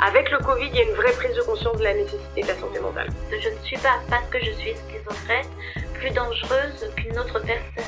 Avec le Covid, il y a une vraie prise de conscience de la nécessité de la santé mentale. Je ne suis pas, parce que je suis schizophrène, plus dangereuse qu'une autre personne.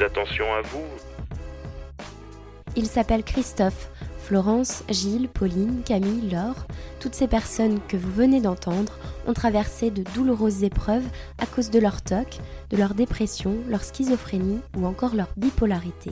attention à vous. Il s'appelle Christophe. Florence, Gilles, Pauline, Camille, Laure, toutes ces personnes que vous venez d'entendre ont traversé de douloureuses épreuves à cause de leur TOC, de leur dépression, leur schizophrénie ou encore leur bipolarité.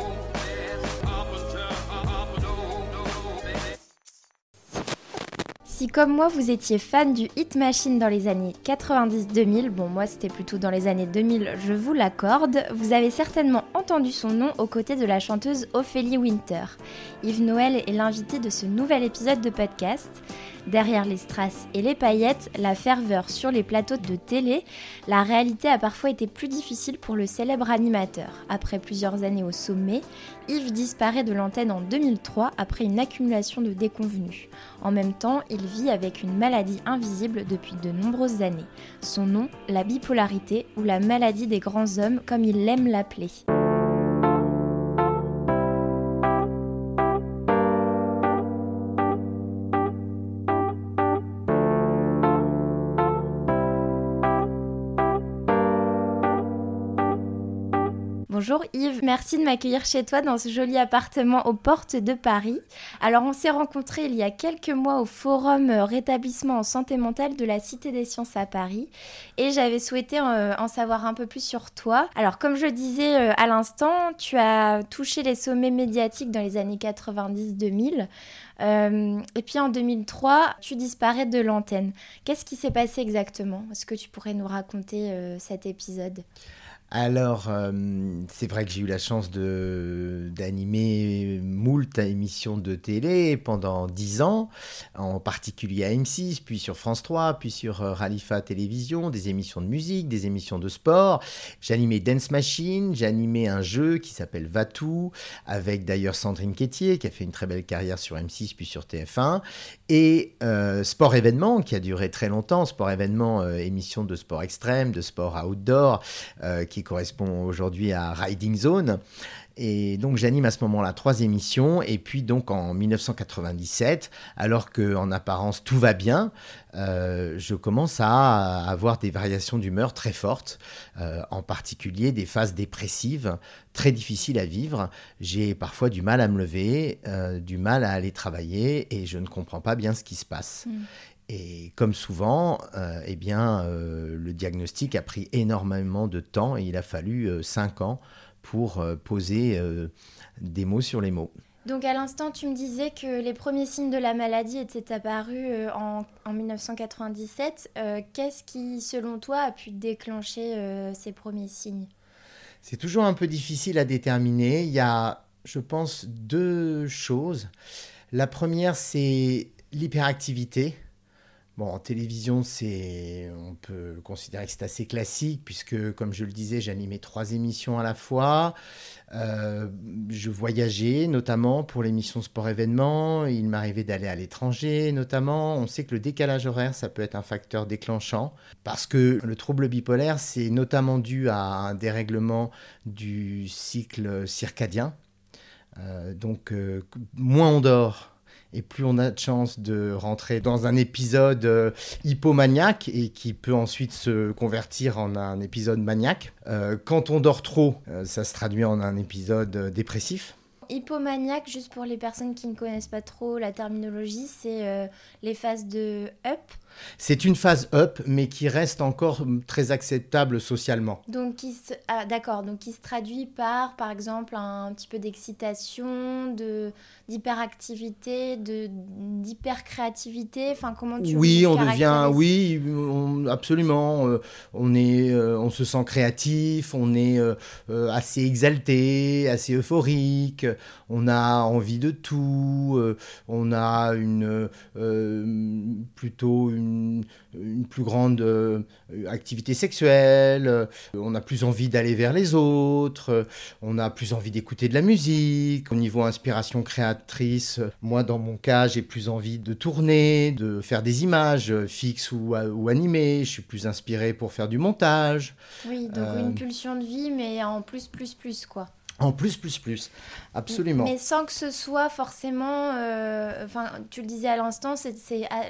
Si comme moi vous étiez fan du Hit Machine dans les années 90-2000, bon moi c'était plutôt dans les années 2000, je vous l'accorde, vous avez certainement entendu son nom aux côtés de la chanteuse Ophélie Winter. Yves Noël est l'invité de ce nouvel épisode de podcast. Derrière les strass et les paillettes, la ferveur sur les plateaux de télé, la réalité a parfois été plus difficile pour le célèbre animateur. Après plusieurs années au sommet, Yves disparaît de l'antenne en 2003 après une accumulation de déconvenus. En même temps, il vit avec une maladie invisible depuis de nombreuses années. Son nom, la bipolarité ou la maladie des grands hommes comme il aime l'appeler. Bonjour Yves, merci de m'accueillir chez toi dans ce joli appartement aux portes de Paris. Alors on s'est rencontrés il y a quelques mois au forum euh, rétablissement en santé mentale de la Cité des Sciences à Paris et j'avais souhaité euh, en savoir un peu plus sur toi. Alors comme je disais euh, à l'instant, tu as touché les sommets médiatiques dans les années 90-2000. et puis en 2003, tu disparais de l'antenne. Qu'est-ce qui s'est passé exactement? Est-ce que tu pourrais nous raconter cet épisode? Alors, euh, c'est vrai que j'ai eu la chance d'animer moult émissions de télé pendant dix ans, en particulier à M6, puis sur France 3, puis sur euh, Ralifa Télévision, des émissions de musique, des émissions de sport. J'animais Dance Machine, j'animais un jeu qui s'appelle Vatou, avec d'ailleurs Sandrine Quétier, qui a fait une très belle carrière sur M6, puis sur TF1, et euh, Sport Événement, qui a duré très longtemps, Sport Événement, émission de sport extrême, de sport outdoor, qui correspond aujourd'hui à Riding Zone. Et donc j'anime à ce moment-là trois émissions. Et puis donc en 1997, alors que en apparence tout va bien, euh, je commence à avoir des variations d'humeur très fortes, euh, en particulier des phases dépressives très difficiles à vivre. J'ai parfois du mal à me lever, euh, du mal à aller travailler, et je ne comprends pas bien ce qui se passe. Mm. Et comme souvent, euh, eh bien, euh, le diagnostic a pris énormément de temps et il a fallu euh, cinq ans pour poser des mots sur les mots. Donc à l'instant, tu me disais que les premiers signes de la maladie étaient apparus en, en 1997. Qu'est-ce qui, selon toi, a pu déclencher ces premiers signes? C'est toujours un peu difficile à déterminer. Il y a, je pense, deux choses. La première, c'est l'hyperactivité. En télévision, on peut considérer que c'est assez classique, puisque, comme je le disais, j'animais trois émissions à la fois. Euh, je voyageais, notamment pour l'émission Sport Événement. Il m'arrivait d'aller à l'étranger, notamment. On sait que le décalage horaire, ça peut être un facteur déclenchant, parce que le trouble bipolaire, c'est notamment dû à un dérèglement du cycle circadien. Euh, donc, euh, moins on dort, et plus on a de chance de rentrer dans un épisode euh, hypomaniaque et qui peut ensuite se convertir en un épisode maniaque. Euh, quand on dort trop, euh, ça se traduit en un épisode dépressif. Hypomaniaque, juste pour les personnes qui ne connaissent pas trop la terminologie, c'est les phases de up c'est une phase up, mais qui reste encore très acceptable socialement. Donc, qui se... Ah, d'accord, donc qui se traduit par, par exemple, un petit peu d'excitation, de d'hyperactivité, de d'hypercréativité. Enfin, comment tu Oui, on devient, oui, absolument. Euh, on est, euh, on se sent créatif, on est euh, assez exalté, assez euphorique. On a envie de tout. on a une plutôt une une, plus grande euh, activité sexuelle, euh, on a plus envie d'aller vers les autres, euh, on a plus envie d'écouter de la musique. Au niveau inspiration créatrice, moi dans mon cas, j'ai plus envie de tourner, de faire des images fixes ou, ou animées. Je suis plus inspiré pour faire du montage. Oui, donc une pulsion de vie, mais en plus, plus, plus, quoi. En plus, plus, plus. Absolument. Mais sans que ce soit forcément. Euh, enfin, tu le disais à l'instant, c'est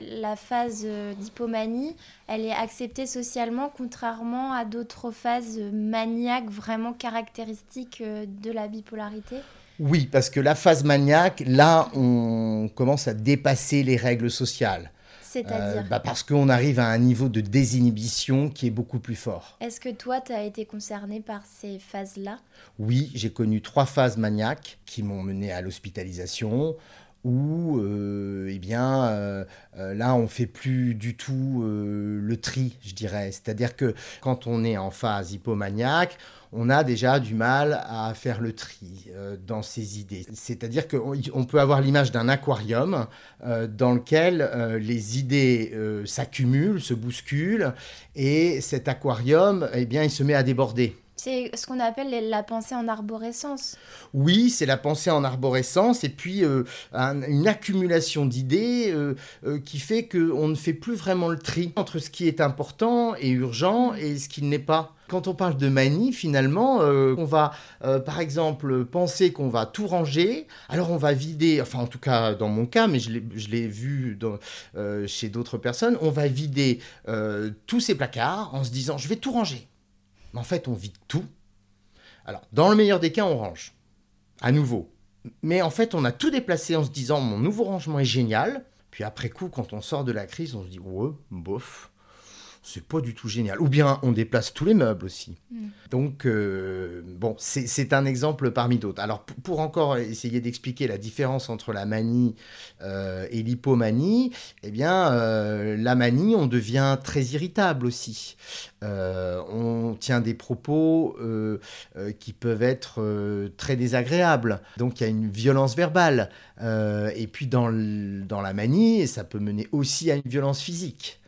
la phase euh, d'hypomanie, elle est acceptée socialement, contrairement à d'autres phases maniaques vraiment caractéristiques euh, de la bipolarité. Oui, parce que la phase maniaque, là, on commence à dépasser les règles sociales. C'est-à-dire bah Parce qu'on arrive à un niveau de désinhibition qui est beaucoup plus fort. Est-ce que toi, tu as été concerné par ces phases-là? Oui, j'ai connu trois phases maniaques qui m'ont mené à l'hospitalisation où euh, eh bien, euh, euh, là, on fait plus du tout le tri, je dirais. C'est-à-dire que quand on est en phase hypomaniaque, on a déjà du mal à faire le tri dans ses idées. C'est-à-dire qu'on peut avoir l'image d'un aquarium dans lequel les idées s'accumulent, se bousculent, et cet aquarium, eh bien, il se met à déborder. C'est ce qu'on appelle la pensée en arborescence. Oui, c'est la pensée en arborescence et puis euh, une accumulation d'idées euh, euh, qui fait qu'on ne fait plus vraiment le tri entre ce qui est important et urgent et ce qui n'est pas. Quand on parle de manie, finalement, on va, par exemple, penser qu'on va tout ranger. Alors on va vider, enfin en tout cas dans mon cas, mais je l'ai vu chez d'autres personnes, on va vider tous ces placards en se disant je vais tout ranger. Mais en fait, on vide tout. Alors, dans le meilleur des cas, on range. À nouveau. Mais en fait, on a tout déplacé en se disant mon nouveau rangement est génial. Puis après coup, quand on sort de la crise, on se dit ouais, bof c'est pas du tout génial. Ou bien on déplace tous les meubles aussi. Mm. Donc, euh, bon, c'est un exemple parmi d'autres. Alors, pour, encore essayer d'expliquer la différence entre la manie euh, et l'hypomanie, eh bien, euh, la manie, on devient très irritable aussi. On, on tient des propos qui peuvent être très désagréables. Donc il y a une violence verbale. et puis dans, dans la manie, ça peut mener aussi à une violence physique.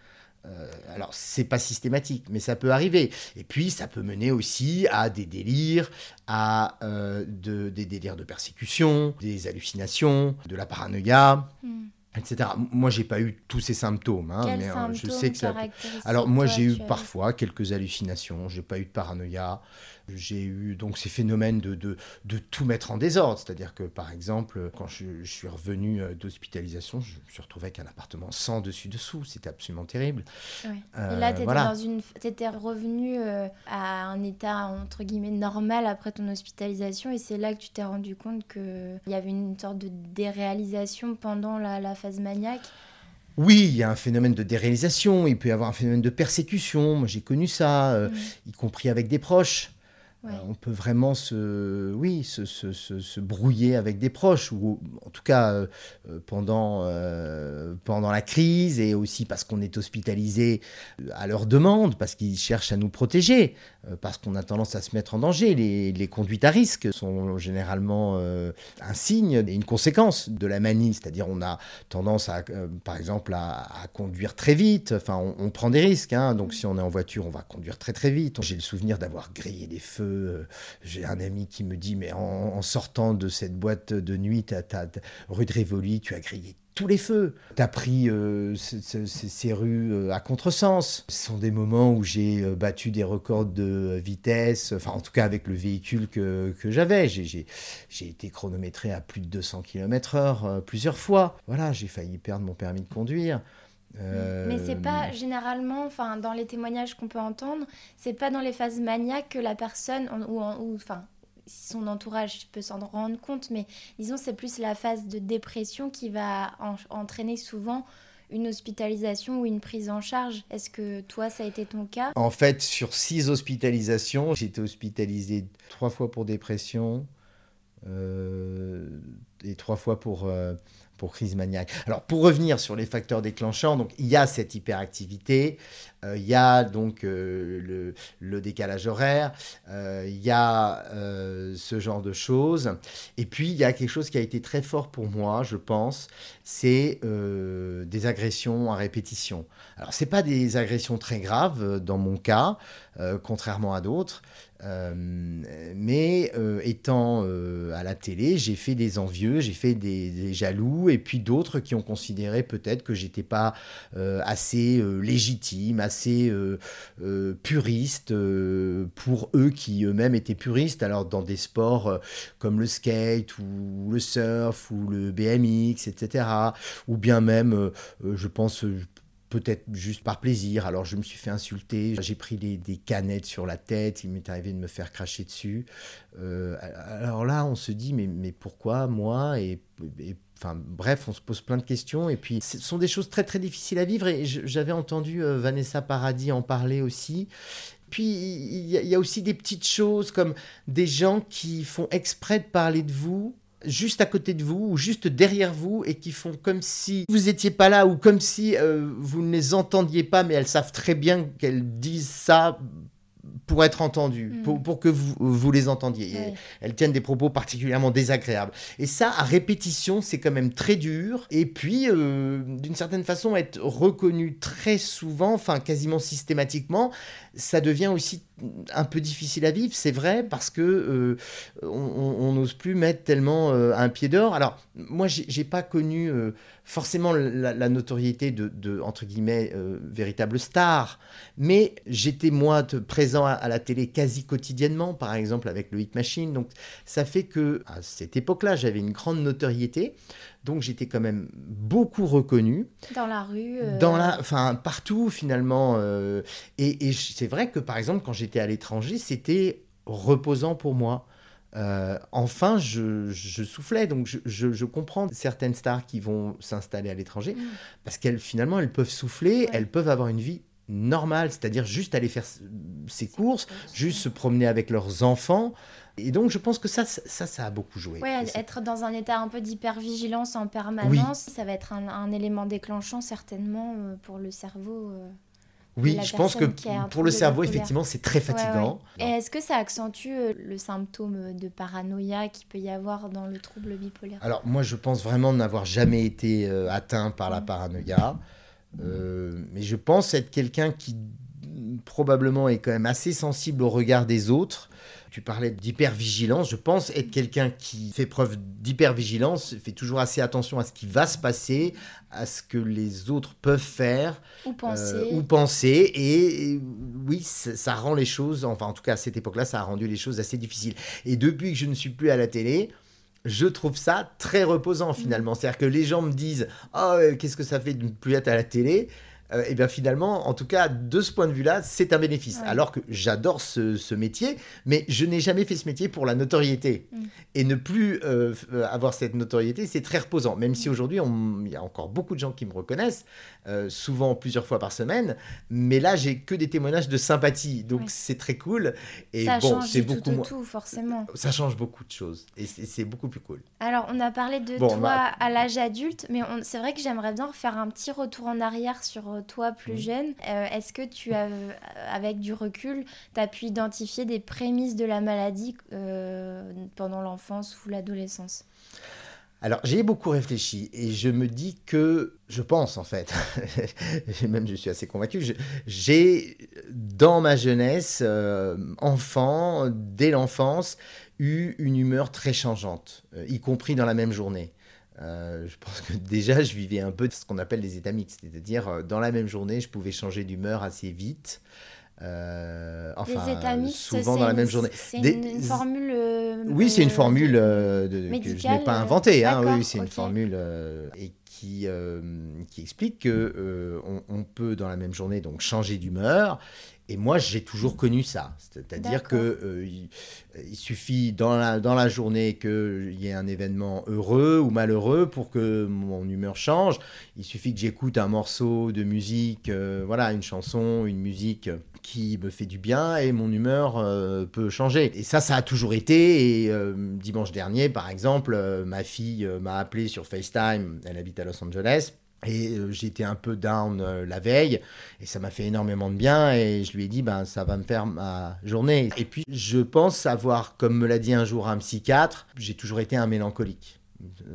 Euh, alors, c'est pas systématique, mais ça peut arriver. Et puis, ça peut mener aussi à des délires, à euh, des délires de persécution, des hallucinations, de la paranoïa. Hmm. etc. Moi, j'ai pas eu tous ces symptômes, hein, mais euh, je sais que ça. Alors, moi, j'ai eu parfois quelques hallucinations. J'ai pas eu de paranoïa. J'ai eu donc ces phénomènes de, de, de, tout mettre en désordre. C'est-à-dire que, par exemple, quand je, suis revenu euh, d'hospitalisation, je me suis retrouvé avec un appartement sans dessus-dessous. C'était absolument terrible. Ouais. Et là, euh, tu étais, revenu euh, à un état, entre guillemets, normal après ton hospitalisation. Et c'est là que tu t'es rendu compte qu'il y avait une sorte de déréalisation pendant la, la phase maniaque? Oui, il y a un phénomène de déréalisation, il peut y avoir un phénomène de persécution, moi j'ai connu ça, mm. y compris avec des proches. Euh, on peut vraiment se, oui, se, se, se, brouiller avec des proches, ou en tout cas euh, euh, pendant, pendant la crise, et aussi parce qu'on est hospitalisé à leur demande, parce qu'ils cherchent à nous protéger, parce qu'on a tendance à se mettre en danger. Les, les conduites à risque sont généralement un signe et une conséquence de la manie, c'est-à-dire on a tendance, à, par exemple, à, conduire très vite, enfin on, prend des risques, hein. donc si on est en voiture, on va conduire très très vite. J'ai le souvenir d'avoir grillé des feux euh, j'ai un ami qui me dit, mais en, sortant de cette boîte de nuit, rue de Rivoli, tu as grillé tous les feux. Tu as pris euh, ces, rues euh, à contresens. Ce sont des moments où j'ai battu des records de vitesse, enfin en tout cas avec le véhicule que, que j'avais. J'ai été chronométré à plus de 200 km/h plusieurs fois. Voilà, j'ai failli perdre mon permis de conduire. Euh, Mais c'est pas généralement, enfin dans les témoignages qu'on peut entendre, c'est pas dans les phases maniaques que la personne ou, enfin son entourage peut s'en rendre compte, mais disons c'est plus la phase de dépression qui va entraîner souvent une hospitalisation ou une prise en charge. Est-ce que toi, ça a été ton cas? En fait, sur six hospitalisations, j'ai été hospitalisé trois fois pour dépression euh, et trois fois pour euh, pour crise maniaque. Alors pour revenir sur les facteurs déclenchants, donc il y a cette hyperactivité, euh, il y a donc euh, le, décalage horaire, euh, il y a ce genre de choses, et puis il y a quelque chose qui a été très fort pour moi, je pense, c'est des agressions à répétition. Alors c'est pas des agressions très graves dans mon cas, contrairement à d'autres. Euh, mais euh, étant euh, à la télé, j'ai fait des envieux, j'ai fait des, jaloux, et puis d'autres qui ont considéré peut-être que j'étais pas assez légitime, assez puriste pour eux qui eux-mêmes étaient puristes. Alors dans des sports comme le skate ou le surf ou le BMX, etc. Ou bien même, je pense peut-être juste par plaisir. Alors je me suis fait insulter, j'ai pris des, canettes sur la tête, il m'est arrivé de me faire cracher dessus. Euh, alors là, on se dit, mais, mais pourquoi moi et, Enfin, bref, on se pose plein de questions et puis ce sont des choses très très difficiles à vivre et j'avais entendu euh, Vanessa Paradis en parler aussi. Puis il y, a aussi des petites choses comme des gens qui font exprès de parler de vous juste à côté de vous ou juste derrière vous et qui font comme si vous n'étiez pas là ou comme si euh, vous ne les entendiez pas, mais elles savent très bien qu'elles disent ça pour être entendues, mm. pour, que vous, vous les entendiez. Elles tiennent des propos particulièrement désagréables. Et ça, à répétition, c'est quand même très dur. Et puis, euh, d'une certaine façon, être reconnu très souvent, enfin quasiment systématiquement, ça devient aussi un peu difficile à vivre, c'est vrai, parce que euh, on n'ose plus mettre tellement euh, un pied dehors. Alors, moi, j'ai pas connu euh, forcément la, notoriété de, entre guillemets, véritable star, mais j'étais, moi, présent à, la télé quasi quotidiennement, par exemple, avec le Hit Machine. Donc, ça fait que, à cette époque-là, j'avais une grande notoriété. Donc j'étais quand même beaucoup reconnu. Dans la rue Dans la, Enfin, partout finalement. et, et c'est vrai que par exemple, quand j'étais à l'étranger, c'était reposant pour moi. Euh, enfin, je, soufflais. Donc, je, comprends certaines stars qui vont s'installer à l'étranger mm. parce qu'elles, finalement, elles peuvent souffler, elles peuvent avoir une vie normale, c'est-à-dire juste aller faire ses courses, juste se promener avec leurs enfants. Et donc, je pense que ça, ça, ça a beaucoup joué. Oui, être dans un état un peu d'hypervigilance en permanence, ça va être un, élément déclenchant certainement euh, pour le cerveau. Euh Oui, je pense que pour le cerveau, effectivement, c'est très fatigant. Et est-ce que ça accentue euh, le symptôme de paranoïa qu'il peut y avoir dans le trouble bipolaire? Alors, moi, je pense vraiment n'avoir jamais été euh, atteint par la paranoïa. Euh, mais je pense être quelqu'un qui probablement est quand même assez sensible au regard des autres tu parlais d'hypervigilance. Je pense être quelqu'un qui fait preuve d'hypervigilance, fait toujours assez attention à ce qui va se passer, à ce que les autres peuvent faire. Ou penser. ou penser. Et, oui, ça, rend les choses, enfin en tout cas à cette époque-là, ça a rendu les choses assez difficiles. Et depuis que je ne suis plus à la télé, je trouve ça très reposant finalement. Mm. C'est-à-dire que les gens me disent Oh, qu'est-ce que ça fait de ne plus être à la télé? Euh, eh bien finalement, en tout cas, de ce point de vue-là, c'est un bénéfice. Alors que j'adore ce, métier, mais je n'ai jamais fait ce métier pour la notoriété. Mm. Et ne plus euh, avoir cette notoriété, c'est très reposant. Même si mm. aujourd'hui, il y a encore beaucoup de gens qui me reconnaissent, euh, souvent plusieurs fois par semaine, mais là, j'ai que des témoignages de sympathie. Donc c'est très cool. Et ça bon, c'est beaucoup tout, forcément. Ça change beaucoup de choses. Et c'est beaucoup plus cool. Alors, on a parlé de toi à l'âge adulte, mais c'est vrai que j'aimerais bien faire un petit retour en arrière sur toi plus jeune, euh, est-ce que tu as, euh, avec du recul, tu as pu identifier des prémices de la maladie euh, pendant l'enfance ou l'adolescence? Alors j'ai beaucoup réfléchi et je me dis que, je pense en fait, même je suis assez convaincu, j'ai dans ma jeunesse, enfant, dès l'enfance, eu une humeur très changeante, y compris dans la même journée. Euh, je pense que déjà, je vivais un peu de ce qu'on appelle les états mixtes, c'est-à-dire euh, dans la même journée, je pouvais changer d'humeur assez vite. Euh, enfin, les états mixtes, souvent dans la même journée. C'est une, formule. oui, c'est une formule de, que je n'ai pas inventée. Hein, oui, c'est une formule et qui, qui explique que on, peut dans la même journée donc changer d'humeur et moi, j'ai toujours connu ça. C'est-à-dire qu'il euh, il, suffit dans la, dans la journée qu'il y ait un événement heureux ou malheureux pour que mon humeur change. Il suffit que j'écoute un morceau de musique, euh, voilà, une chanson, une musique qui me fait du bien et mon humeur euh, peut changer. Et ça, ça a toujours été. Et dimanche dernier, par exemple, ma fille m'a appelé sur FaceTime. Elle habite à Los Angeles. Et euh, j'étais un peu down euh, la veille et ça m'a fait énormément de bien et je lui ai dit ben ça va me faire ma journée. Et puis je pense avoir, comme me l'a dit un jour un psychiatre, j'ai toujours été un mélancolique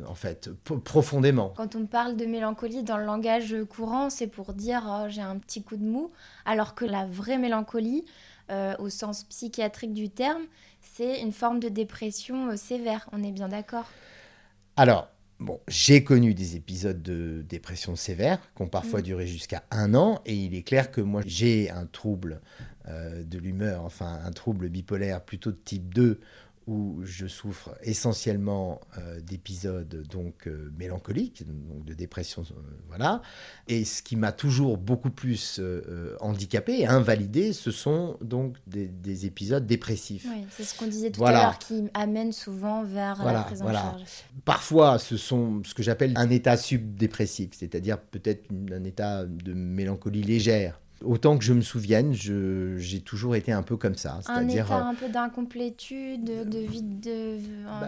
en fait, profondément. Quand on parle de mélancolie dans le langage courant, c'est pour dire oh, j'ai un petit coup de mou, alors que la vraie mélancolie, euh, au sens psychiatrique du terme, c'est une forme de dépression sévère. On est bien d'accord? Alors, Bon, j'ai connu des épisodes de dépression sévère qui ont parfois mm. duré jusqu'à un an, et il est clair que moi j'ai un trouble euh, de l'humeur, enfin un trouble bipolaire plutôt de type 2, où je souffre essentiellement euh, d'épisodes donc euh, mélancoliques, donc de dépression, euh, voilà. Et ce qui m'a toujours beaucoup plus handicapé et invalidé, ce sont donc des, épisodes dépressifs. Oui, c'est ce qu'on disait tout à l'heure, qui amène souvent vers la prise en charge. Parfois, ce sont ce que j'appelle un état subdépressif, c'est-à-dire peut-être un état de mélancolie légère Autant que je me souvienne, j'ai toujours été un peu comme ça. Un état un peu d'incomplétude, de vide, de, bah,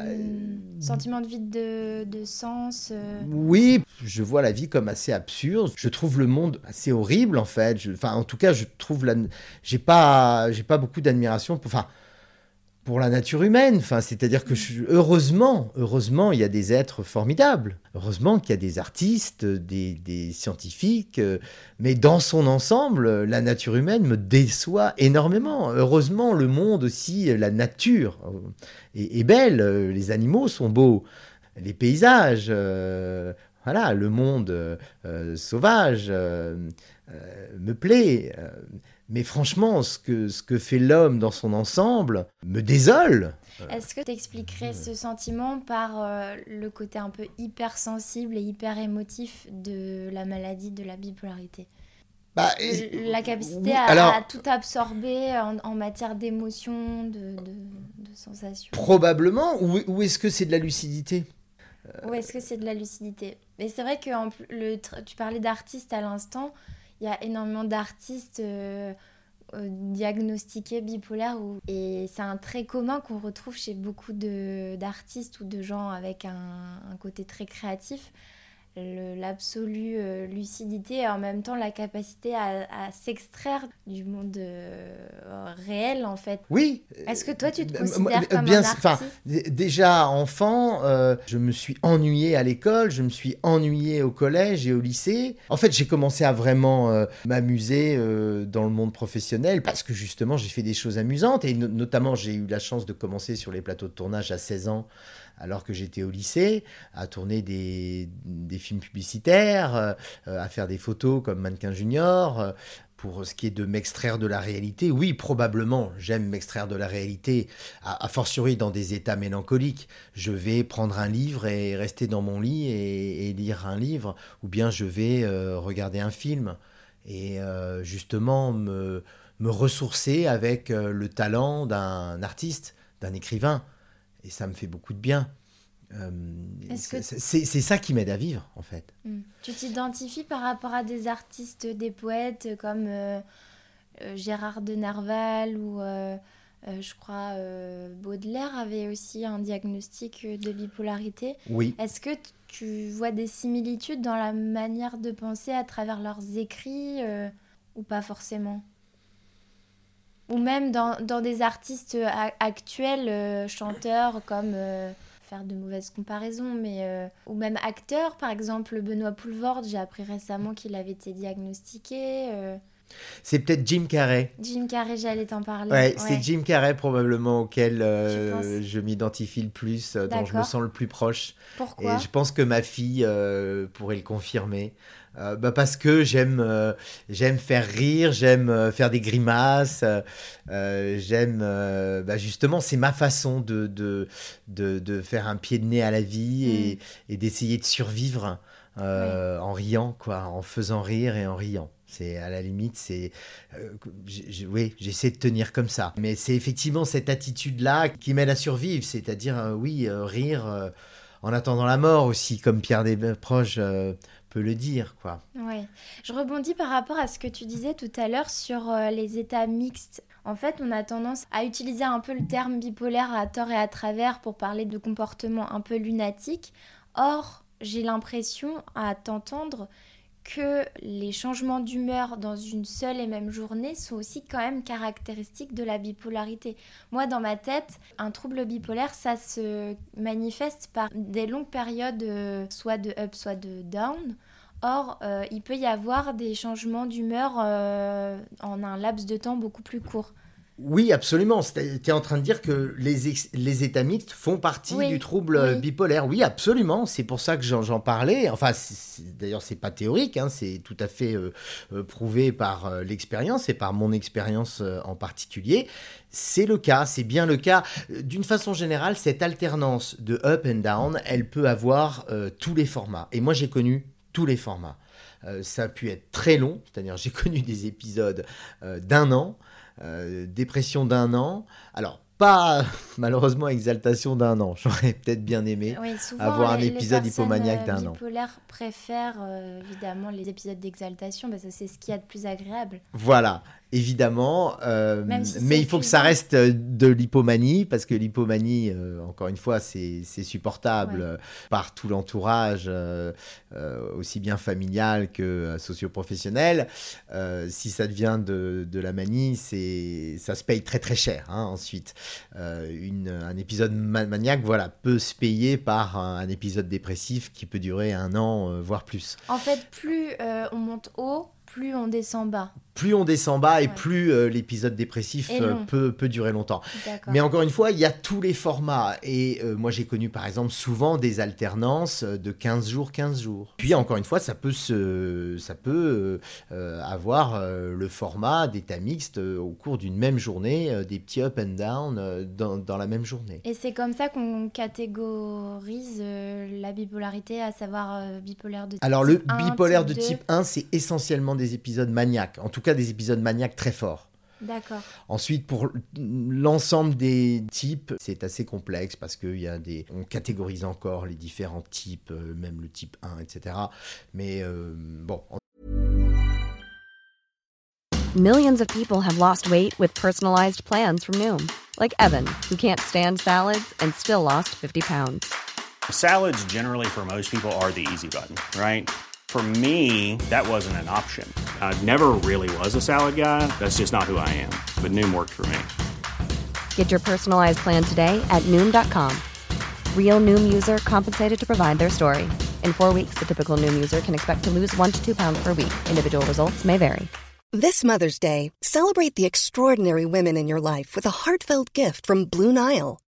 sentiment de vide de, de sens. Euh. Oui, je vois la vie comme assez absurde. Je trouve le monde assez horrible en fait. enfin, en tout cas, je trouve la. J'ai pas, j'ai pas beaucoup d'admiration. Enfin, pour la nature humaine. Enfin, c'est-à-dire que heureusement, heureusement, il y a des êtres formidables. Heureusement qu'il y a des artistes, des, scientifiques, euh, mais dans son ensemble, la nature humaine me déçoit énormément. Heureusement, le monde aussi, la nature euh, est, belle, les animaux sont beaux, les paysages, euh, voilà, le monde sauvage me plaît. Mais franchement, ce que, ce que fait l'homme dans son ensemble me désole. Est-ce que tu expliquerais ce sentiment par euh, le côté un peu hypersensible et hyper émotif de la maladie de la bipolarité? Bah, La capacité à, tout absorber en, matière d'émotions, de, de, sensations? Probablement. Ou, ou est-ce que c'est de la lucidité? Ou est-ce que c'est de la lucidité? Mais c'est vrai que le, tu parlais d'artistes à l'instant il y a énormément d'artistes euh, euh, diagnostiqués bipolaires et c'est un trait commun qu'on retrouve chez beaucoup d'artistes ou de gens avec un, côté très créatif. L'absolue euh, lucidité et en même temps la capacité à, s'extraire du monde euh, réel en fait. Oui. Est-ce que toi tu te considères comme bien, un artiste Déjà enfant, euh, je me suis ennuyé à l'école, je me suis ennuyé au collège et au lycée. En fait, j'ai commencé à vraiment m'amuser dans le monde professionnel parce que justement j'ai fait des choses amusantes et notamment j'ai eu la chance de commencer sur les plateaux de tournage à 16 ans alors que j'étais au lycée, à tourner des, films publicitaires, euh, à faire des photos comme Mannequin Junior. Euh, pour ce qui est de m'extraire de la réalité, oui, probablement, j'aime m'extraire de la réalité, a, fortiori dans des états mélancoliques. Je vais prendre un livre et rester dans mon lit et, lire un livre, ou bien je vais euh, regarder un film et justement me, me ressourcer avec le talent d'un artiste, d'un écrivain et ça me fait beaucoup de bien. Euh, c'est ça qui m'aide à vivre, en fait. Hmm. Tu t'identifies par rapport à des artistes, des poètes comme euh, euh, Gérard de Nerval ou je crois Baudelaire avait aussi un diagnostic de bipolarité. Oui. Est-ce que tu vois des similitudes dans la manière de penser à travers leurs écrits ou pas forcément? Ou même dans, dans des artistes euh, actuels, euh, chanteurs comme euh, faire de mauvaises comparaisons, mais ou même acteurs, par exemple Benoît Poulvord, j'ai appris récemment qu'il avait été diagnostiqué. C'est peut-être Jim Carrey. Jim Carrey, j'allais t'en parler. Ouais, c'est Jim Carrey probablement auquel je m'identifie le plus, dont je me sens le plus proche. Pourquoi? Et je pense que ma fille pourrait le confirmer. Euh, bah parce que j'aime euh, j'aime faire rire, j'aime euh, faire des grimaces, j'aime bah justement c'est ma façon de, de, de, faire un pied de nez à la vie et, mm. et d'essayer de survivre en riant quoi, en faisant rire et en riant. C'est à la limite, c'est oui, j'essaie de tenir comme ça. Mais c'est effectivement cette attitude-là qui m'aide à survivre, c'est-à-dire oui, rire en attendant la mort aussi, comme Pierre Desproges peut le dire, quoi. Ouais. Je rebondis par rapport à ce que tu disais tout à l'heure sur euh, les états mixtes. En fait, on a tendance à utiliser un peu le terme bipolaire à tort et à travers pour parler de comportements un peu lunatiques. Or, j'ai l'impression, à t'entendre, que les changements d'humeur dans une seule et même journée sont aussi quand même caractéristiques de la bipolarité. Moi, dans ma tête, un trouble bipolaire, ça se manifeste par des longues périodes euh, soit de up, soit de down. Or, euh, il peut y avoir des changements d'humeur euh, en un laps de temps beaucoup plus court. Oui, absolument. Tu es en train de dire que les, les états mixtes font partie du trouble euh, bipolaire. Oui, absolument. C'est pour ça que j'en parlais. Enfin, d'ailleurs, c'est pas théorique, hein. c'est tout à fait euh, euh, prouvé par l'expérience et par mon expérience en particulier. C'est le cas, c'est bien le cas. D'une façon générale, cette alternance de up and down, elle peut avoir tous les formats. Et moi, j'ai connu tous les formats. ça a pu être très long, c'est-à-dire j'ai connu des épisodes d'un an. Euh, dépression d'un an. Alors, pas malheureusement exaltation d'un an. J'aurais peut-être bien aimé avoir un épisode hypomaniaque d'un an. Les préfèrent euh, évidemment les épisodes d'exaltation parce que c'est ce qu'il y a de plus agréable. Voilà évidemment, euh, mais il faut que ça reste euh, de l'hypomanie, parce que l'hypomanie, euh, encore une fois, c'est supportable par tout l'entourage, aussi bien familial que socio-professionnel. si ça devient de, de la manie, ça se paye très très cher hein, ensuite. Une, un épisode maniaque voilà, peut se payer par un, un, épisode dépressif qui peut durer un an, voire plus. En fait, plus on monte haut, plus on descend bas plus on descend bas et plus euh, l'épisode dépressif euh, peut, peut, durer longtemps. Mais encore une fois, il y a tous les formats. Et euh, moi, j'ai connu par exemple souvent des alternances de 15 jours, 15 jours. Puis encore une fois, ça peut, se, ça peut avoir le format d'état mixte au cours d'une même journée, des petits up and down dans, dans, la même journée. Et c'est comme ça qu'on catégorise la bipolarité, à savoir bipolaire de type 1 Alors le bipolaire de type 1, c'est essentiellement des épisodes maniaques. En tout cas des épisodes maniaques très forts. D'accord. Ensuite, pour l'ensemble des types, c'est assez complexe parce qu'il y a des. On catégorise encore les différents types, euh, même le type 1, etc. Mais euh, bon. Millions of people have lost weight with personalized plans from Noom. Like Evan, who can't stand salads and still lost 50 pounds. Salads, generally, for most people, are the easy button, right? For me, that wasn't an option. I never really was a salad guy. That's just not who I am. But Noom worked for me. Get your personalized plan today at Noom.com. Real Noom user compensated to provide their story. In four weeks, the typical Noom user can expect to lose one to two pounds per week. Individual results may vary. This Mother's Day, celebrate the extraordinary women in your life with a heartfelt gift from Blue Nile.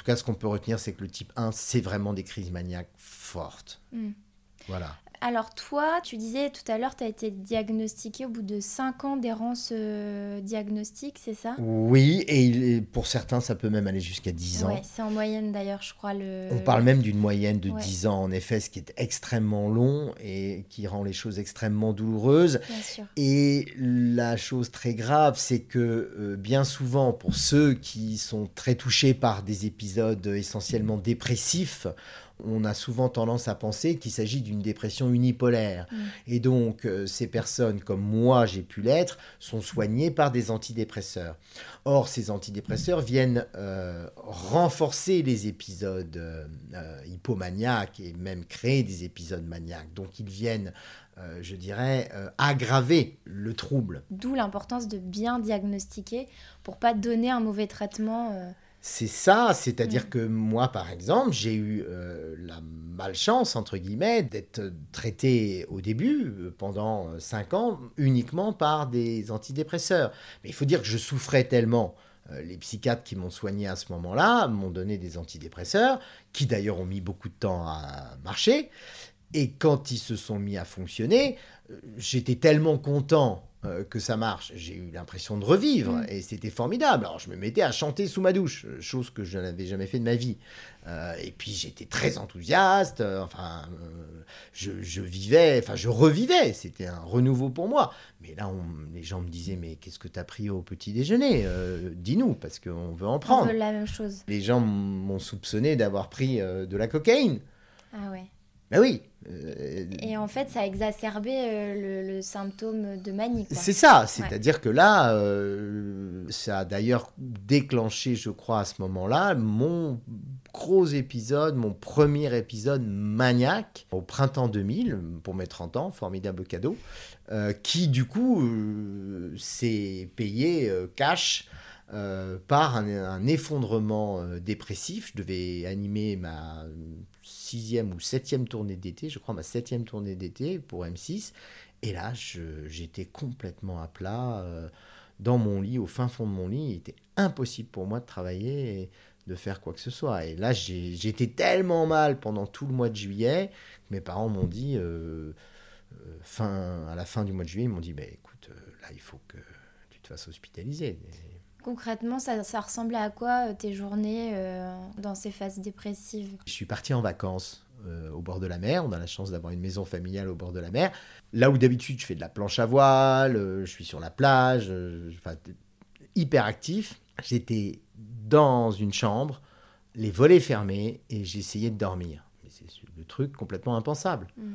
En tout cas, ce qu'on peut retenir, c'est que le type 1, c'est vraiment des crises maniaques fortes. Mm. Voilà. Alors toi, tu disais tout à l'heure, tu as été diagnostiqué au bout de 5 ans d'errance euh, diagnostique, c'est ça? Oui, et il pour certains, ça peut même aller jusqu'à 10 ans. Ouais, c'est en moyenne d'ailleurs, je crois. Le... On parle même d'une moyenne de Ouais. 10 ans, en effet, ce qui est extrêmement long et qui rend les choses extrêmement douloureuses. Bien sûr. Et la chose très grave, c'est que euh, bien souvent, pour ceux qui sont très touchés par des épisodes essentiellement dépressifs, on a souvent tendance à penser qu'il s'agit d'une dépression unipolaire. Mm. Et donc, euh, ces personnes, comme moi j'ai pu l'être, sont soignées par des antidépresseurs. Or, ces antidépresseurs viennent euh, renforcer les épisodes euh, euh, hypomaniaques et même créer des épisodes maniaques. Donc, ils viennent, euh, je dirais, euh, aggraver le trouble. D'où l'importance de bien diagnostiquer pour pas donner un mauvais traitement. euh, C'est ça, c'est-à dire Mm. que moi, par exemple, j'ai eu euh, la malchance, entre guillemets, d'être traité au début, euh, pendant 5 ans, uniquement par des antidépresseurs. Mais il faut dire que je souffrais tellement. euh, Les psychiatres qui m'ont soigné à ce moment-là m'ont donné des antidépresseurs, qui d'ailleurs ont mis beaucoup de temps à marcher. Et quand ils se sont mis à fonctionner, euh, j'étais tellement content euh, que ça marche. J'ai eu l'impression de revivre Mm. et c'était formidable. Alors je me mettais à chanter sous ma douche, euh, chose que je n'avais jamais fait de ma vie. Euh, et puis j'étais très enthousiaste. euh, enfin, je, je vivais, enfin je revivais. C'était un renouveau pour moi. Mais là, on- les gens me disaient mais qu'est-ce que tu as pris au petit déjeuner Dis-nous parce qu'on veut en on prendre. veut la même chose. Les gens m'ont soupçonné d'avoir pris de la cocaïne. Ah ouais. Ben oui. euh, Et en fait, ça a exacerbé euh, le, le symptôme de manie. C'est ça, Ouais. c'est-à-dire que là, euh, ça a d'ailleurs déclenché, je crois, à ce moment-là, mon gros épisode, mon premier épisode maniaque au printemps 2000, pour mes 30 ans, formidable cadeau, euh, qui du coup s'est payé cash. euh, par un, un effondrement euh, dépressif. Je devais animer ma sixième ou septième tournée d'été, je crois ma septième tournée d'été pour M6. Et là, j'étais complètement à plat euh, dans mon lit, au fin fond de mon lit. Il était impossible pour moi de travailler et de faire quoi que ce soit. Et là, j'étais tellement mal pendant tout le mois de juillet que mes parents m'ont dit, euh, euh, fin, à la fin du mois de juillet, ils m'ont dit, bah, écoute, là, il faut que tu te fasses hospitaliser. Concrètement, ça, ça ressemblait à quoi euh, tes journées euh, dans ces phases dépressives? Je suis parti en vacances euh, au bord de la mer. On a la chance d'avoir une maison familiale au bord de la mer. Là où d'habitude je fais de la planche à voile, euh, je suis sur la plage, enfin, hyper actif. J'étais dans une chambre, les volets fermés, et j'essayais de dormir. Mais c'est le truc complètement impensable. Mm.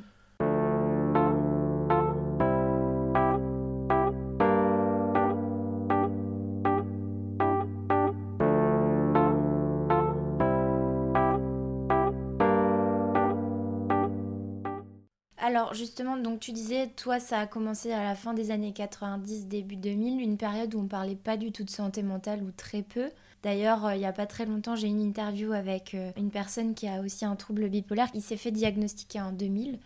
Justement, donc tu disais, toi, ça a commencé à la fin des années 90, début 2000, une période où on parlait pas du tout de santé mentale ou très peu. D'ailleurs, euh, il n'y a pas très longtemps, j'ai eu une interview avec euh, une personne qui a aussi un trouble bipolaire. Il s'est fait diagnostiquer en 2000.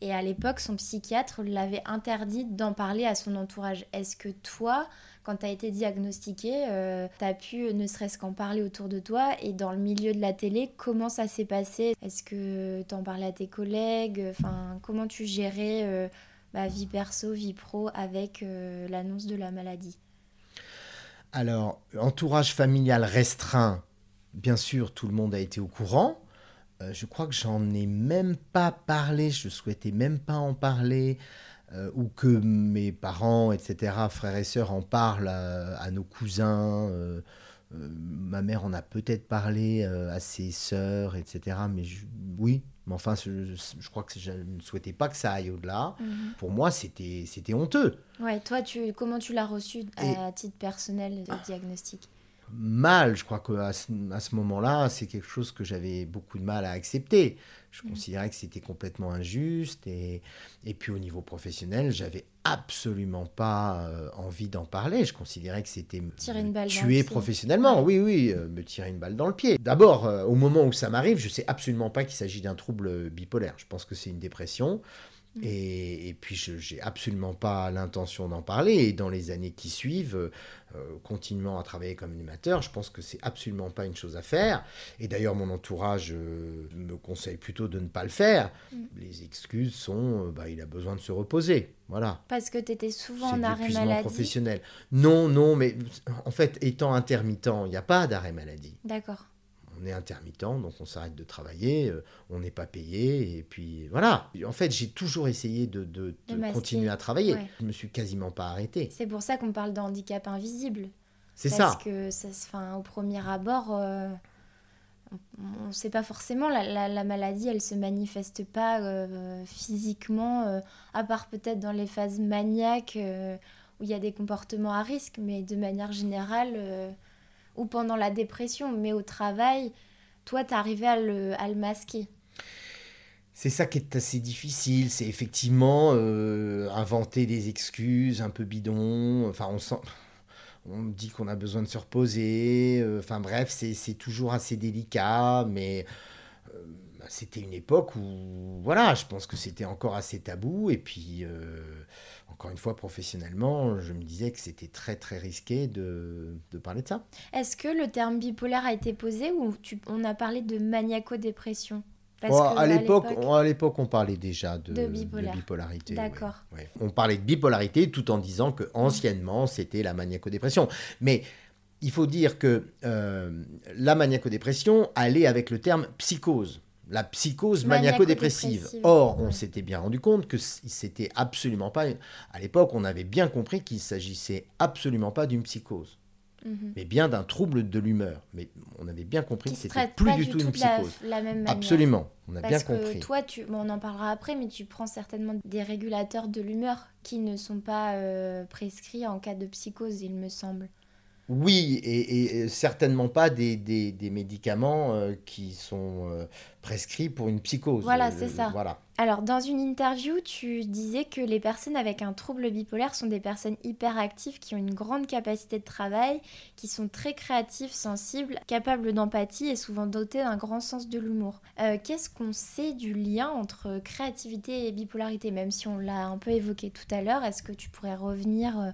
Et à l'époque, son psychiatre l'avait interdit d'en parler à son entourage. Est-ce que toi, quand tu as été diagnostiqué, tu as pu euh, ne serait-ce qu'en parler autour de toi Et dans le milieu de la télé, comment ça s'est passé? Est-ce que tu en parlais à tes collègues? Enfin, comment tu gérais euh, bah, vie perso, vie pro avec euh, l'annonce de la maladie? Alors, entourage familial restreint, bien sûr, tout le monde a été au courant. Euh, je crois que j'en ai même pas parlé, je souhaitais même pas en parler, euh, ou que mes parents, etc., frères et sœurs en parlent à, nos cousins. Euh, ma mère en a peut-être parlé à ses sœurs, etc. Mais oui, mais enfin, je, crois que je ne souhaitais pas que ça aille au-delà. Mhm. Pour moi, c'était honteux. Ouais, toi, tu, comment tu l'as reçu à titre personnel, le diagnostic? Mal. Je crois qu'à ce, à ce moment-là, c'est quelque chose que j'avais beaucoup de mal à accepter. Je mm. considérais que c'était complètement injuste. Et, et puis au niveau professionnel, j'avais absolument pas euh, envie d'en parler. Je considérais que c'était me tuer professionnellement. Oui, oui, euh, me tirer une balle dans le pied. D'abord, euh, au moment où ça m'arrive, je sais absolument pas qu'il s'agit d'un trouble bipolaire. Je pense que c'est une dépression. Mm. Et, et, puis, je n'ai absolument pas l'intention d'en parler. Et dans les années qui suivent, euh, continuant à travailler comme animateur, je pense que c'est absolument pas une chose à faire. Et d'ailleurs, mon entourage euh, me conseille plutôt de ne pas le faire. Mm. Les excuses sont, euh, bah, il a besoin de se reposer. Voilà. Parce que tu étais souvent en arrêt maladie. professionnel. Non, non, mais en fait, étant intermittent, il n'y a pas d'arrêt maladie. D'accord on est intermittent, donc on s'arrête de travailler, euh, on n'est pas payé, et puis voilà. En fait, j'ai toujours essayé de, continuer à travailler. Je ne me suis quasiment pas arrêté. C'est pour ça qu'on parle de handicap invisible. C'est ça. Parce que, ça, au premier abord, euh, on ne sait pas forcément. La, maladie, elle ne se manifeste pas euh, physiquement, à part peut-être dans les phases maniaques où il y a des comportements à risque, mais de manière générale ou pendant la dépression, mais au travail, toi, tu arrivé à le, à le masquer. C'est ça qui est assez difficile, c'est effectivement euh, inventer des excuses un peu bidons. Enfin, on sent, on dit qu'on a besoin de se reposer. Euh, enfin bref, c'est toujours assez délicat, mais euh, c'était une époque où, voilà, je pense que c'était encore assez tabou. Et puis, encore une fois, professionnellement, je me disais que c'était très très risqué de, de, parler de ça. Est-ce que le terme bipolaire a été posé ou tu, on a parlé de maniaco-dépression? À l'époque, à l'époque, on parlait déjà de, bipolarité. D'accord. On parlait de bipolarité tout en disant que anciennement c'était la maniaco-dépression. Mais il faut dire que euh, la maniaco-dépression allait avec le terme psychose la psychose maniaco-dépressive. Or, on s'était bien rendu compte que c'était absolument pas. À l'époque, on avait bien compris qu'il s'agissait absolument pas d'une psychose, mhm. mais bien d'un trouble de l'humeur. Mais on avait bien compris que c'était plus du, tout, une psychose. La, même Absolument, on a bien compris. Parce que toi, tu, on en parlera après, mais tu prends certainement des régulateurs de l'humeur qui ne sont pas euh, prescrits en cas de psychose, il me semble. Oui, et, certainement pas des, des, médicaments euh, qui sont euh, prescrits pour une psychose. Voilà, c'est ça. Voilà. Alors, dans une interview, tu disais que les personnes avec un trouble bipolaire sont des personnes hyperactives qui ont une grande capacité de travail, qui sont très créatives, sensibles, capables d'empathie et souvent dotées d'un grand sens de l'humour. Euh, qu'est-ce qu'on sait du lien entre créativité et bipolarité? Même si on l'a un peu évoqué tout à l'heure, est-ce que tu pourrais revenir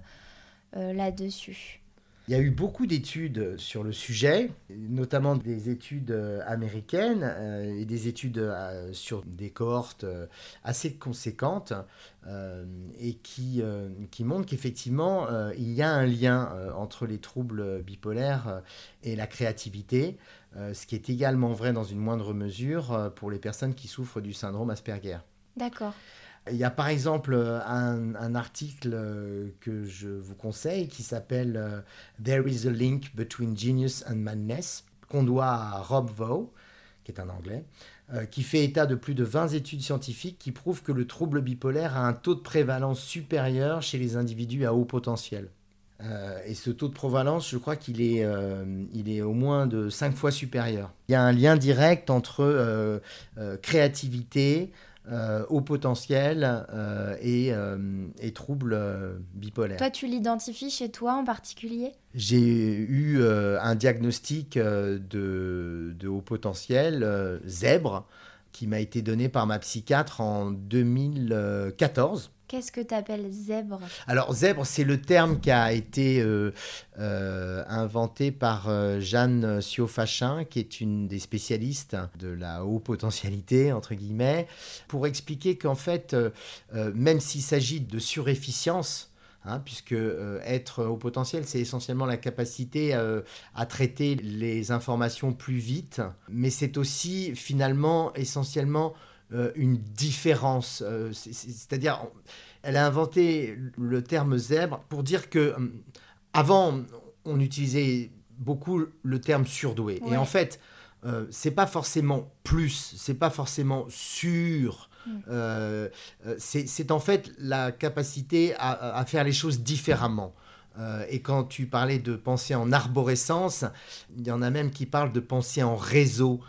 là-dessus? Il y a eu beaucoup d'études sur le sujet, notamment des études euh, américaines euh, et des études euh, sur des cohortes assez conséquentes et qui, qui montrent qu'effectivement, il y a un lien entre les troubles bipolaires et la créativité, ce qui est également vrai dans une moindre mesure pour les personnes qui souffrent du syndrome Asperger. D'accord. Il y a par exemple euh, un, article euh, que je vous conseille qui s'appelle euh, There is a link between genius and madness, qu'on doit à Rob Vaux, qui est un anglais, qui fait état de plus de 20 études scientifiques qui prouvent que le trouble bipolaire a un taux de prévalence supérieur chez les individus à haut potentiel. et ce taux de prévalence, je crois qu'il est, est au moins de 5 fois supérieur. Il y a un lien direct entre créativité, euh, au potentiel euh, et, euh, et, troubles bipolaires. Toi, tu l'identifies chez toi en particulier? J'ai eu un diagnostic de, de, haut potentiel, zèbre, qui m'a été donné par ma psychiatre en 2014. Qu'est-ce que tu appelles zèbre? Alors, zèbre, c'est le terme qui a été euh, euh, inventé par euh, Jeanne Siofachin, qui est une des spécialistes de la haute potentialité, entre guillemets, pour expliquer qu'en fait, même s'il s'agit de surefficience, hein, puisque être au potentiel, c'est essentiellement la capacité à traiter les informations plus vite, mais c'est aussi finalement essentiellement une différence. C'est-à-dire, elle a inventé le terme zèbre pour dire que avant, on utilisait beaucoup le terme surdoué. Et en fait, euh, c'est pas forcément plus, c'est pas forcément sûr. Mm. Euh, euh, c'est en fait la capacité à, faire les choses différemment. et quand tu parlais de penser en arborescence, il y en a même qui parlent de penser en réseau,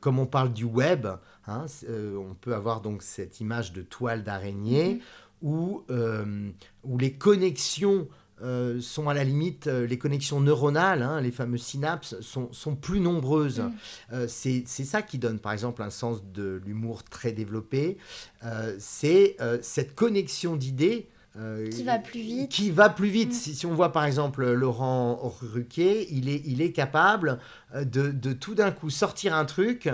comme on parle du web. Hein, on peut avoir donc cette image de toile d'araignée mm-hmm. Où les connexions euh, sont à la limite, euh, les connexions neuronales, hein, les fameuses synapses, sont, sont plus nombreuses. Mm. Euh, c'est ça qui donne, par exemple, un sens de l'humour très développé. c'est cette connexion d'idées. qui va plus vite. Qui va plus vite. Mm. Si, si, on voit par exemple Laurent Ruquier, il est, il est capable de, de tout d'un coup sortir un truc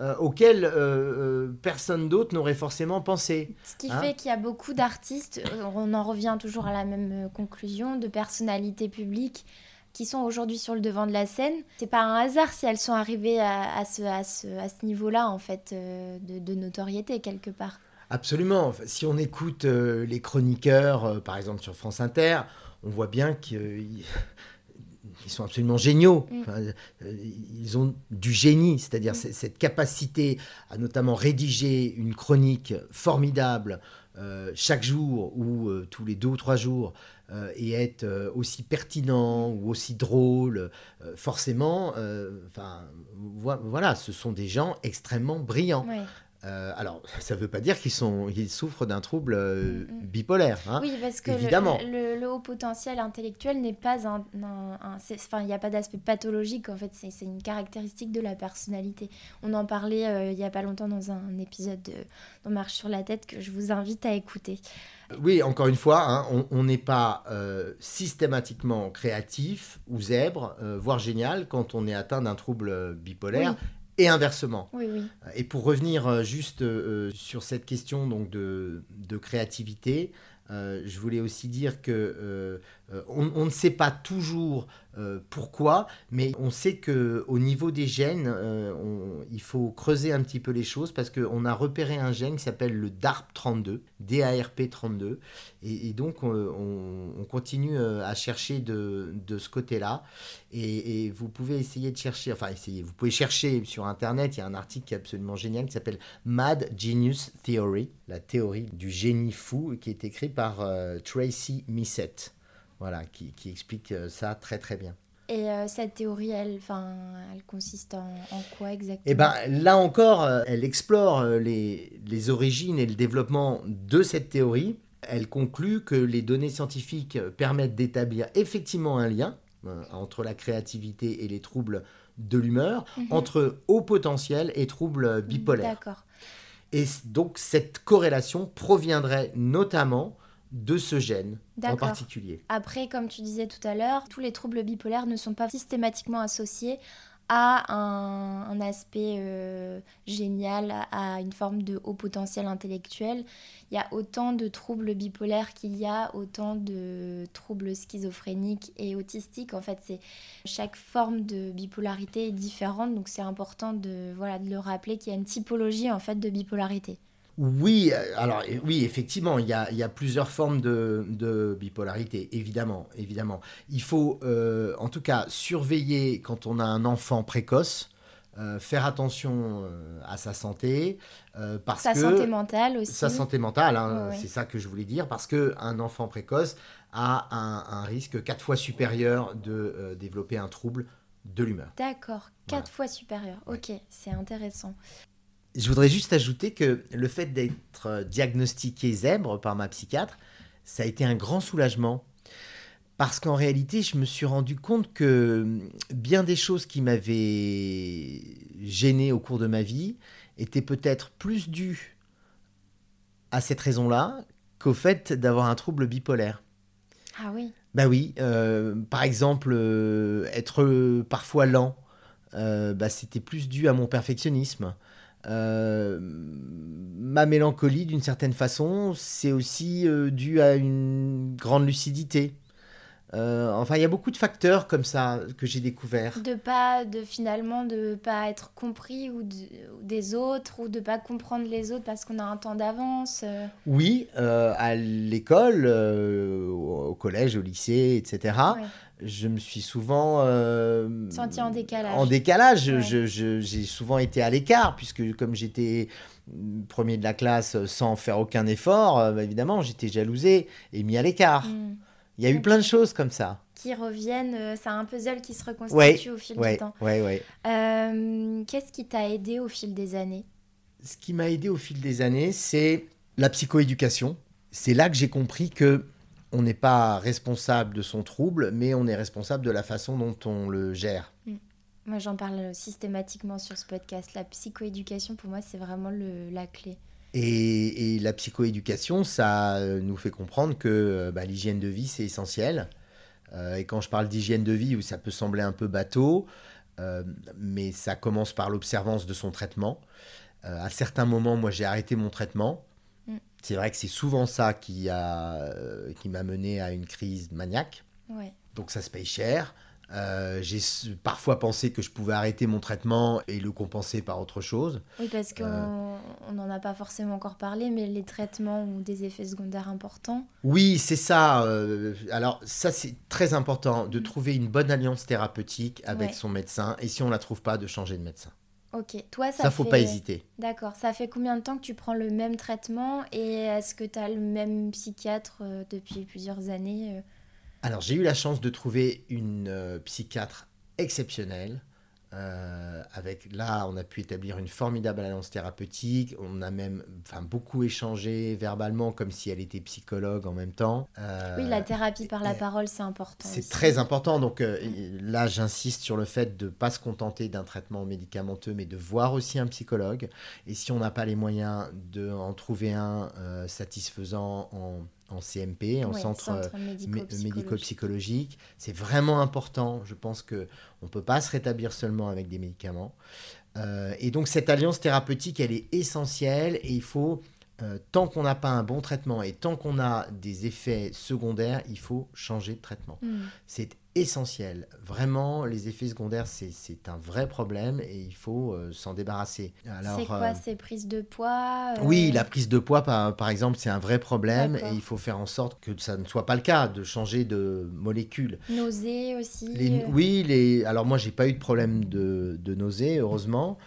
euh, auquel euh, euh, personne d'autre n'aurait forcément pensé. Ce qui hein. fait qu'il y a beaucoup d'artistes, on en revient toujours à la même conclusion, de personnalités publiques qui sont aujourd'hui sur le devant de la scène. C'est pas un hasard si elles sont arrivées à, ce, à ce, à ce niveau-là, en fait, de, de, notoriété, quelque part. Absolument. Si on écoute les chroniqueurs, par exemple sur France Inter, on voit bien qu'ils ils sont absolument géniaux. Mm. Euh, ils ont du génie, c'est-à-dire mm. cette capacité à notamment rédiger une chronique formidable euh, chaque jour ou euh, tous les deux ou trois jours et être aussi pertinent ou aussi drôle, forcément, enfin, voilà, ce sont des gens extrêmement brillants. Euh, alors, ça ne veut pas dire qu'ils souffrent d'un trouble euh, mm, mm. bipolaire. Hein, oui, parce que évidemment. Le, haut potentiel intellectuel n'est pas un, enfin, il n'y a pas d'aspect pathologique. En fait, c'est une caractéristique de la personnalité. On en parlait euh, il n'y a pas longtemps dans un épisode de dans Marche sur la tête que je vous invite à écouter. Oui, encore une fois, hein, on n'est pas systématiquement créatif ou zèbre, voire génial, quand on est atteint d'un trouble bipolaire et inversement. Et pour revenir euh, juste euh, sur cette question donc de, de créativité, euh, je voulais aussi dire que on, ne sait pas toujours euh, pourquoi, mais on sait que au niveau des gènes, euh, il faut creuser un petit peu les choses parce qu'on a repéré un gène qui s'appelle le DARP32, DARP32, et, donc on, continue euh, à chercher de, ce côté-là. Et, vous pouvez essayer de chercher, enfin essayer, vous pouvez chercher sur Internet, il y a un article qui est absolument génial qui s'appelle Mad Genius Theory, la théorie du génie fou, qui est écrit par Tracy Missett. Voilà, qui, explique euh, ça très très bien. Et euh, cette théorie, elle, elle consiste en, quoi exactement? Eh ben, là encore, euh, elle explore les, les, origines et le développement de cette théorie. Elle conclut que les données scientifiques permettent d'établir effectivement un lien entre la créativité et les troubles de l'humeur, mhm. entre haut potentiel et troubles bipolaires. D'accord. Et donc cette corrélation proviendrait notamment de ce gène en particulier. Après, comme tu disais tout à l'heure, tous les troubles bipolaires ne sont pas systématiquement associés à un, aspect euh, génial, à une forme de haut potentiel intellectuel. Il y a autant de troubles bipolaires qu'il y a autant de troubles schizophréniques et autistiques. En fait, c'est chaque forme de bipolarité est différente, donc c'est important de voilà de le rappeler qu'il y a une typologie en fait de bipolarité. Oui, euh, alors oui, effectivement, il y a, plusieurs formes de, bipolarité, évidemment, évidemment. Il faut, euh, en tout cas, surveiller quand on a un enfant précoce, euh, faire attention à sa santé, parce sa santé mentale aussi. Sa santé mentale, hein, c'est ça que je voulais dire, parce que un enfant précoce a un, risque quatre fois supérieur de développer un trouble de l'humeur. D'accord, quatre fois supérieur. Ok, c'est intéressant. Je voudrais juste ajouter que le fait d'être diagnostiqué zèbre par ma psychiatre, ça a été un grand soulagement. Parce qu'en réalité, je me suis rendu compte que bien des choses qui m'avaient gêné au cours de ma vie étaient peut-être plus dues à cette raison-là qu'au fait d'avoir un trouble bipolaire. Ah oui Bah oui. Euh, par exemple, euh, être parfois lent, euh, bah, c'était plus dû à mon perfectionnisme. Ma mélancolie, d'une certaine façon, c'est aussi dû à une grande lucidité. Euh, enfin, il y a beaucoup de facteurs comme ça que j'ai découverts. De pas, de finalement, de pas être compris ou, des autres, ou de pas comprendre les autres parce qu'on a un temps d'avance. Euh. Oui, euh, à l'école, au collège, au lycée, etc. Je me suis souvent senti en décalage. En décalage, j'ai souvent été à l'écart puisque comme j'étais premier de la classe sans faire aucun effort, bah, évidemment, j'étais jalousé et mis à l'écart. Mm. Il y a eu plein de choses comme ça. Qui reviennent, euh, c'est un puzzle qui se reconstitue au fil du temps. Euh, Qu'est-ce qui t'a aidé au fil des années? Ce qui m'a aidé au fil des années, c'est la psychoéducation. C'est là que j'ai compris que on n'est pas responsable de son trouble, mais on est responsable de la façon dont on le gère. Mm. Moi, j'en parle systématiquement sur ce podcast. La psychoéducation, pour moi, c'est vraiment le, la clé. Et, la psychoéducation, ça euh, nous fait comprendre que euh, bah, l'hygiène de vie, c'est essentiel. Euh, et quand je parle d'hygiène de vie, où ça peut sembler un peu bateau, mais ça commence par l'observance de son traitement. à certains moments, moi, j'ai arrêté mon traitement. Mm. C'est vrai que c'est souvent ça qui m'a qui mené à une crise maniaque. Donc ça se paye cher. Euh, j'ai parfois pensé que je pouvais arrêter mon traitement et le compenser par autre chose. Oui, parce qu'on euh, n'en a pas forcément encore parlé, mais les traitements ont des effets secondaires importants. Oui, c'est ça. Euh, alors ça, c'est très important de trouver une bonne alliance thérapeutique avec son médecin et si on ne la trouve pas, de changer de médecin. Ok, toi ça. Ça, faut pas hésiter. D'accord. Ça fait combien de temps que tu prends le même traitement et est-ce que tu as le même psychiatre depuis plusieurs années alors j'ai eu la chance de trouver une euh, psychiatre exceptionnelle euh, avec là, on a pu établir une formidable alliance thérapeutique. On a même, enfin, beaucoup échangé verbalement, comme si elle était psychologue en même temps. Euh, oui, la thérapie par la parole, c'est important. C'est très important. Donc euh, là, j'insiste sur le fait de ne pas se contenter d'un traitement médicamenteux, mais de voir aussi un psychologue. Et si on n'a pas les moyens d'en trouver un satisfaisant en en CMP, en centre, médico-psychologique. c'est vraiment important. Je pense que on peut pas se rétablir seulement avec des médicaments. Euh, et donc cette alliance thérapeutique, elle est essentielle et il faut, euh, tant qu'on n'a pas un bon traitement et tant qu'on a des effets secondaires, il faut changer de traitement. Hmm. C'est essentiel. Vraiment, les effets secondaires, c'est un vrai problème et il faut euh, s'en débarrasser. C'est quoi euh, ces prises de poids euh Oui, la prise de poids, par, par exemple, c'est un vrai problème et il faut faire en sorte que ça ne soit pas le cas, de changer de molécule. Nausées aussi Oui, les... alors moi, j'ai pas eu de problème de, de nausées, heureusement.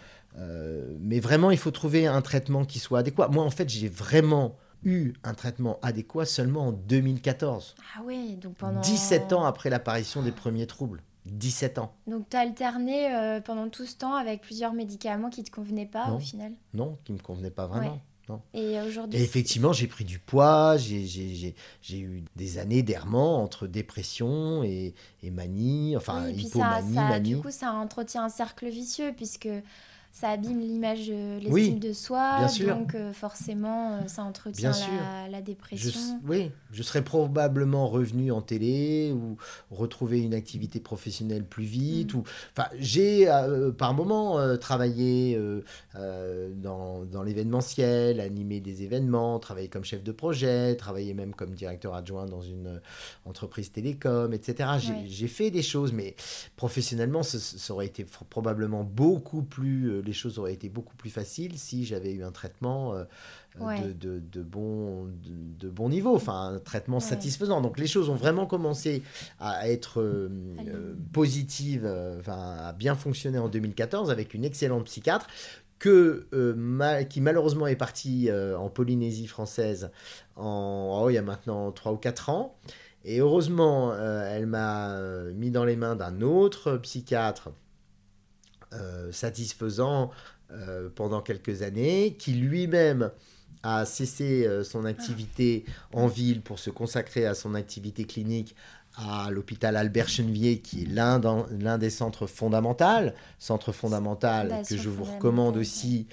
Mais vraiment, il faut trouver un traitement qui soit adéquat. Moi, en fait, j'ai vraiment eu un traitement adéquat seulement en 2014. Ah oui, donc pendant... 17 ans après l'apparition des premiers troubles. 17 ans. Donc tu as alterné euh, pendant tout ce temps avec plusieurs médicaments qui ne te convenaient pas au final? Non, qui ne me convenaient pas vraiment. Non. Et aujourd'hui effectivement, j'ai pris du poids, j'ai eu des années d'errement entre dépression et, et manie, enfin oui, hypomanie, ça, ça, Du coup, ça entretient un cercle vicieux puisque ça abîme l'image, l'estime de soi, donc euh, forcément euh, ça entretient la, dépression. oui, je serais probablement revenu en télé ou retrouver une activité professionnelle plus vite. Mm. Ou, enfin, j'ai euh, par moment travaillé dans, dans l'événementiel, animé des événements, travaillé comme chef de projet, travaillé même comme directeur adjoint dans une entreprise télécom, etc. J'ai fait des choses, mais professionnellement, ça, ça aurait été probablement beaucoup plus les choses auraient été beaucoup plus faciles si j'avais eu un traitement euh, de, de, bon, de, bon niveau, enfin un traitement satisfaisant. Donc les choses ont vraiment commencé à être euh, euh, positives, enfin à bien fonctionner en 2014 avec une excellente psychiatre que, qui malheureusement est partie en Polynésie française en, oh, il y a maintenant 3 ou 4 ans. Et heureusement, elle m'a mis dans les mains d'un autre psychiatre satisfaisant euh, pendant quelques années, qui lui-même a cessé euh, son activité en ville pour se consacrer à son activité clinique à l'hôpital Albert Chenevier, qui est l'un, l'un des centres fondamentaux, centre fondamental que je vous recommande aussi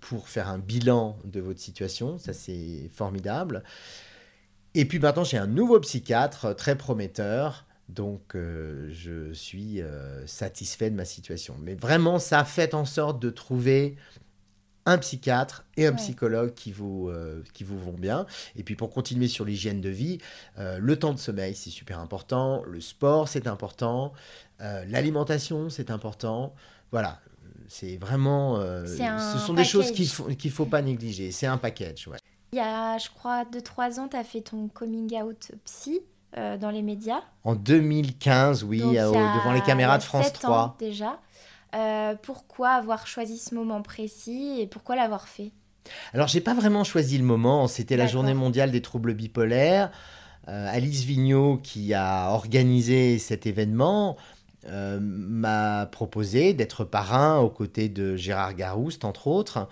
pour faire un bilan de votre situation. Ça, c'est formidable. Et puis maintenant, j'ai un nouveau psychiatre très prometteur donc, euh, je suis euh, satisfait de ma situation. Mais vraiment, ça fait en sorte de trouver un psychiatre et un psychologue qui vous, euh, qui vous vont bien. Et puis pour continuer sur l'hygiène de vie, euh, le temps de sommeil, c'est super important, le sport, c'est important, l'alimentation, c'est important. Voilà, c'est vraiment... ce sont des choses qu'il ne faut, faut pas négliger. C'est un package, ouais. Il y a, je crois, 2-3 ans, tu as fait ton coming out psy dans les médias. En 2015, oui, devant les caméras de France 3. Ans déjà. Euh, pourquoi avoir choisi ce moment précis et pourquoi l'avoir fait? Alors, j'ai pas vraiment choisi le moment. C'était la journée mondiale des troubles bipolaires. Euh, Alice Vigneault, qui a organisé cet événement, euh, m'a proposé d'être parrain aux côtés de Gérard Garouste, entre autres.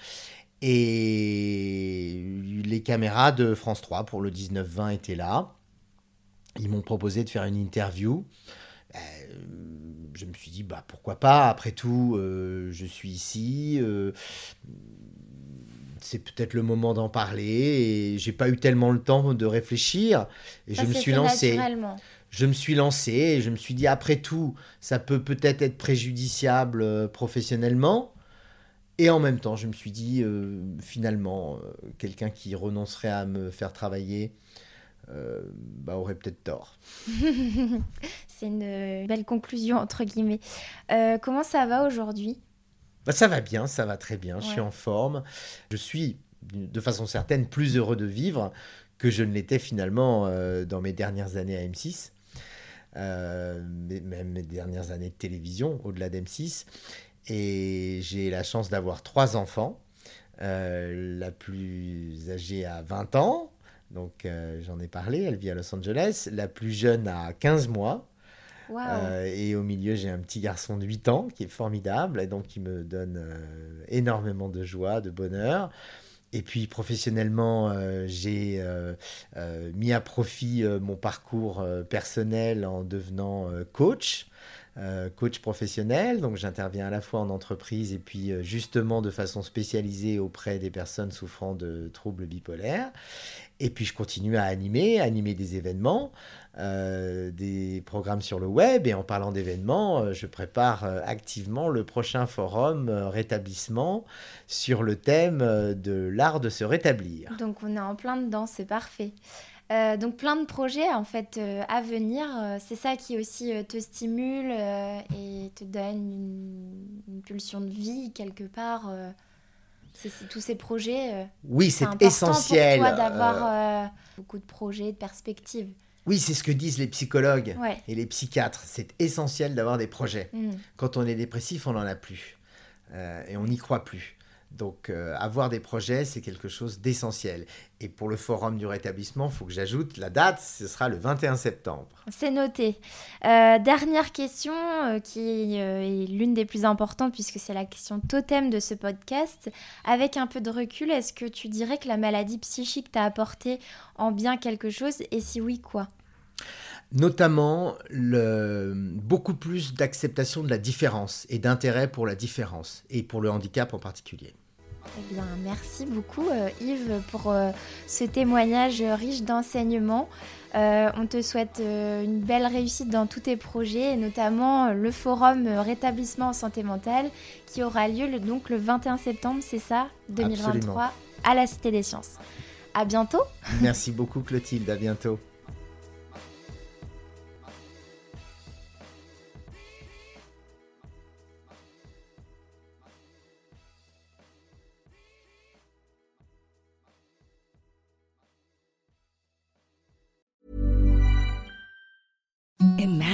Et les caméras de France 3 pour le 19-20 étaient là. Ils m'ont proposé de faire une interview. Je me suis dit, bah, pourquoi pas, après tout, euh, je suis ici, euh, c'est peut-être le moment d'en parler, et j'ai pas eu tellement le temps de réfléchir, et je me suis lancé. Je me suis lancé, et je me suis dit, après tout, ça peut peut-être être préjudiciable euh, professionnellement, et en même temps, je me suis dit, finalement, quelqu'un qui renoncerait à me faire travailler, euh, bah, aurait peut-être tort. C'est une belle conclusion, entre guillemets. Euh, comment ça va aujourd'hui? Bah, Ça va bien, ça va très bien, je suis en forme. Je suis, de façon certaine, plus heureux de vivre que je ne l'étais finalement euh, dans mes dernières années à M6. même mes dernières années de télévision, au-delà d'M6. Et j'ai la chance d'avoir trois enfants. la plus âgée a 20 ans, donc euh, j'en ai parlé, elle vit à Los Angeles. La plus jeune a 15 mois. Euh, et au milieu, j'ai un petit garçon de 8 ans qui est formidable et donc qui me donne euh, énormément de joie, de bonheur. Et puis professionnellement, j'ai mis à profit mon parcours personnel en devenant coach. Coach professionnel, donc j'interviens à la fois en entreprise et puis justement de façon spécialisée auprès des personnes souffrant de troubles bipolaires. Et puis je continue à animer, animer des événements, euh, des programmes sur le web. Et en parlant d'événements, euh, je prépare euh, activement le prochain forum rétablissement sur le thème de l'art de se rétablir. Donc on est en plein dedans, c'est parfait. Donc plein de projets en fait à venir. c'est ça qui aussi te stimule et te donne une, une, pulsion de vie quelque part tous ces projets. Euh, oui, c'est essentiel. Pour toi d'avoir euh, euh, beaucoup de projets, de perspectives. Oui, c'est ce que disent les psychologues et les psychiatres. C'est essentiel d'avoir des projets. Mm. Quand on est dépressif, on n'en a plus. et on n'y croit plus. Donc euh, avoir des projets, c'est quelque chose d'essentiel. Et pour le forum du rétablissement, il faut que j'ajoute la date, ce sera le 21 septembre. C'est noté. Euh, dernière question euh, qui est l'une des plus importantes puisque c'est la question totem de ce podcast. Avec un peu de recul, est-ce que tu dirais que la maladie psychique t'a apporté en bien quelque chose? Et si oui, quoi? Notamment le, beaucoup plus d'acceptation de la différence et d'intérêt pour la différence et pour le handicap en particulier. Eh bien, merci beaucoup euh, Yves pour euh, ce témoignage riche d'enseignements. Euh, on te souhaite une belle réussite dans tous tes projets et notamment le forum rétablissement en santé mentale qui aura lieu le, donc le 21 septembre, c'est ça, 2023, à la Cité des Sciences. À bientôt. Merci beaucoup Clotilde, à bientôt. Imagine